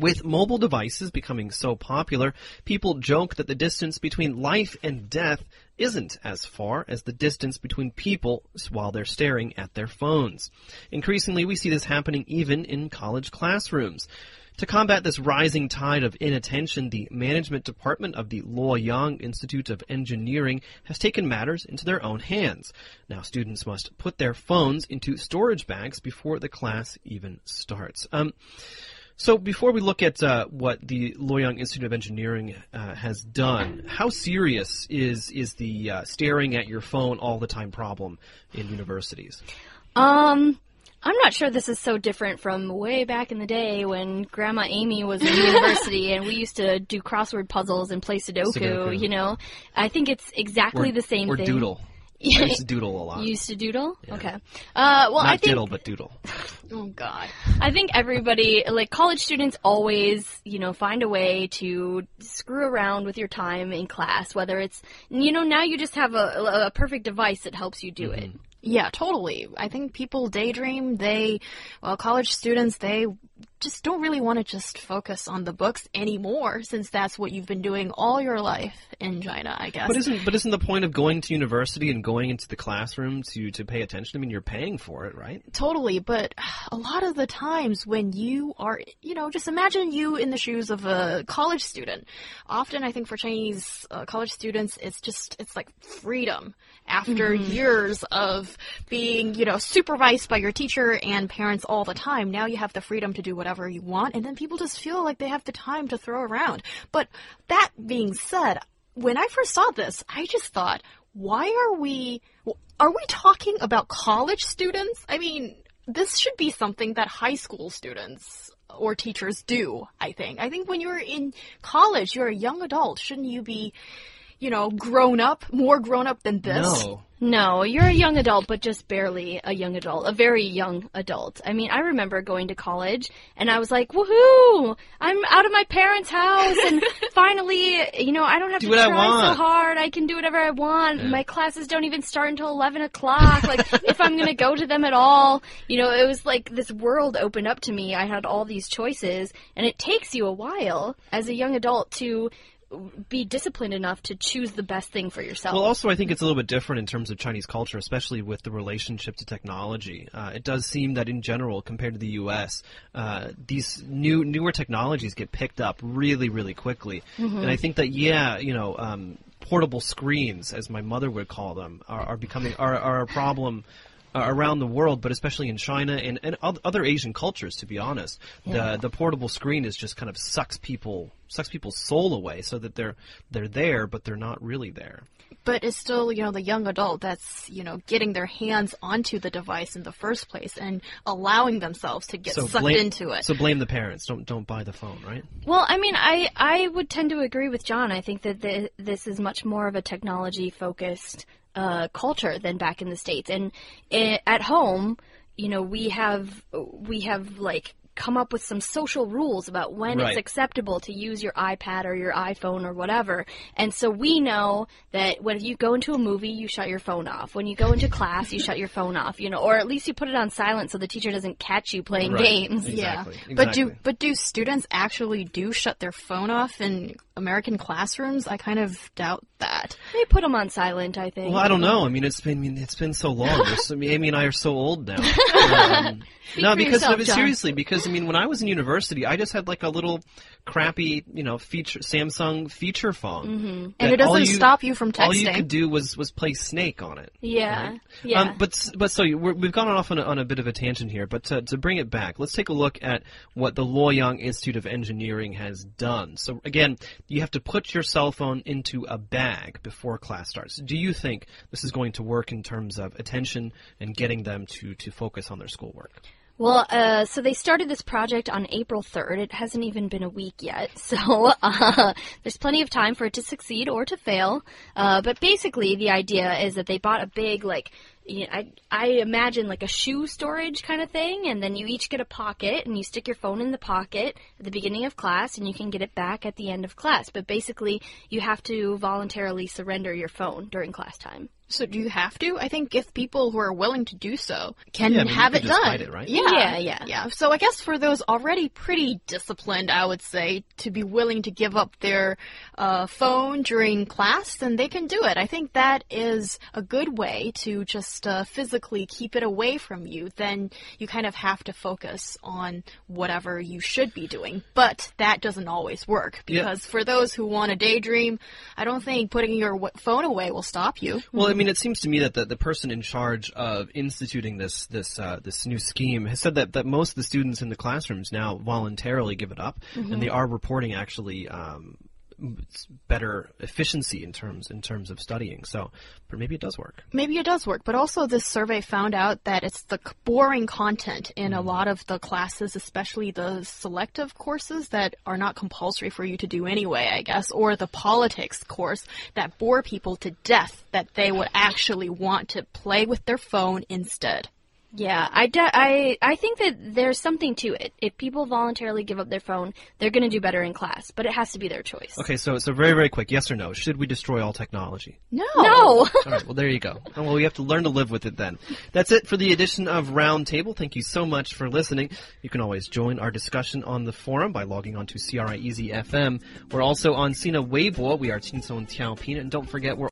With mobile devices becoming so popular, people joke that the distance between life and death isn't as far as the distance between people while they're staring at their phones. Increasingly, we see this happening even in college classrooms. To combat this rising tide of inattention, the management department of the Luoyang Institute of Engineering has taken matters into their own hands. Now, students must put their phones into storage bags before the class even starts. Um, so before we look at uh, what the Luoyang Institute of Engineering uh, has done, how serious is is the uh, staring at your phone all the time problem in universities? Um, I'm not sure this is so different from way back in the day when Grandma Amy was in university and we used to do crossword puzzles and play Sudoku. Sudoku. You know, I think it's exactly Or- the same or thing. Or doodle. I used to doodle a lot. You used to doodle? Okay. Uh, well, Not I think diddle, but doodle. Oh God. I think everybody, like college students, always, you know, find a way to screw around with your time in class. Whether it's, you know, now you just have a, a perfect device that helps you do it. Yeah, totally. I think people daydream. They, well, college students, they just don't really want to just focus on the books anymore, since that's what you've been doing all your life in China, I guess. But isn't but isn't the point of going to university and going into the classroom to to pay attention? I mean, you're paying for it, right? Totally, but a lot of the times when you are, you know, just imagine you in the shoes of a college student. Often, I think for Chinese uh, college students, it's just, it's like freedom after years of being, you know, supervised by your teacher and parents all the time. Now you have the freedom to do whatever you want, and then people just feel like they have the time to throw around. But that being said, when I first saw this, I just thought, why are we, are we talking about college students? I mean, this should be something that high school students or teachers do, I think. I think when you're in college, you're a young adult. Shouldn't you be, you know, grown up, more grown up than this? No. No, you're a young adult, but just barely a young adult, a very young adult. I mean, I remember going to college and I was like, woohoo! I'm out of my parents' house and finally, you know, I don't have Do to what I try want. so hard. I can do whatever I want. My classes don't even start until 11 o'clock. Like, if I'm gonna go to them at all, you know, it was like this world opened up to me. I had all these choices and it takes you a while as a young adult to be disciplined enough to choose the best thing for yourself. Well, also, I think it's a little bit different in terms of Chinese culture, especially with the relationship to technology. Uh, it does seem that, in general, compared to the U.S., uh, these new newer technologies get picked up really, really quickly. And I think that, yeah, you know, um, portable screens, as my mother would call them, are, are becoming are, are a problem. Uh, around the world, but especially in China and, and other Asian cultures, to be honest, the the portable screen is just kind of sucks people sucks people's soul away, so that they're they're there, but they're not really there. But it's still, you know, the young adult that's, you know, getting their hands onto the device in the first place and allowing themselves to get sucked blame, into it. So blame the parents. Don't don't buy the phone, right? Well, I mean, I I would tend to agree with John. I think that the, this is much more of a technology focused uh, culture than back in the states. And i at home, you know, we have we have like come up with some social rules about when Right. it's acceptable to use your iPad or your iPhone or whatever. And so we know that when you go into a movie, you shut your phone off. When you go into class, you shut your phone off, you know, or at least you put it on silent so the teacher doesn't catch you playing Right. games. Exactly. Yeah, but do but do students actually do shut their phone off in American classrooms? I kind of doubt that. They put them on silent, I think. Well, I don't know. I mean, it's been I mean, it's been so long. Mean, Amy and I are so old now. Um, no, because yourself, no, seriously, because I mean, when I was in university, I just had like a little crappy, you know, feature Samsung feature phone, Mm-hmm. And it doesn't stop you from texting. All you could do was was play Snake on it. Yeah, right? yeah. Um, but but so we're, we've gone off on a, on a bit of a tangent here, but to, to bring it back, let's take a look at what the Luoyang Institute of Engineering has done. So again, you have to put your cell phone into a bag before class starts. Do you think this is going to work in terms of attention and getting them to to focus on their schoolwork? Well, uh, so they started this project on April 3rd. It hasn't even been a week yet, so uh, there's plenty of time for it to succeed or to fail. Uh, but basically, the idea is that they bought a big, like, you know, I, I imagine like a shoe storage kind of thing, and then you each get a pocket, and you stick your phone in the pocket at the beginning of class, and you can get it back at the end of class. But basically, you have to voluntarily surrender your phone during class time. So do you have to? I think if people who are willing to do so can Yeah, I mean, you have it just done. hide it, right? Yeah, Yeah, yeah. yeah. So I guess for those already pretty disciplined, I would say, to be willing to give up their uh, phone during class, then they can do it. I think that is a good way to just uh, physically keep it away from you. Then you kind of have to focus on whatever you should be doing. But that doesn't always work Yeah. because for those who want to daydream, I don't think putting your w- phone away will stop you. Well, I mean, it seems to me that the, the person in charge of instituting this this uh, this new scheme has said that, that most of the students in the classrooms now voluntarily give it up, and they are reporting actually um, better efficiency in terms in terms of studying. So, but maybe it does work. Maybe it does work, but also this survey found out that it's the boring content in a mm. lot of the classes, especially the selective courses that are not compulsory for you to do anyway, I guess, or the politics course that bore people to death that they would actually want to play with their phone instead. Yeah, I, de- I, I think that there's something to it. If people voluntarily give up their phone, they're going to do better in class, but it has to be their choice. Okay, so so very very quick, yes or no? Should we destroy all technology? No. No! All right, well there you go. Oh, Well, we have to learn to live with it then. That's it for the edition of Roundtable. Thank you so much for listening. You can always join our discussion on the forum by logging on to CRIEZ FM. We're also on Sina Weibo. We are Qingsong Tiaopin, and don't forget we're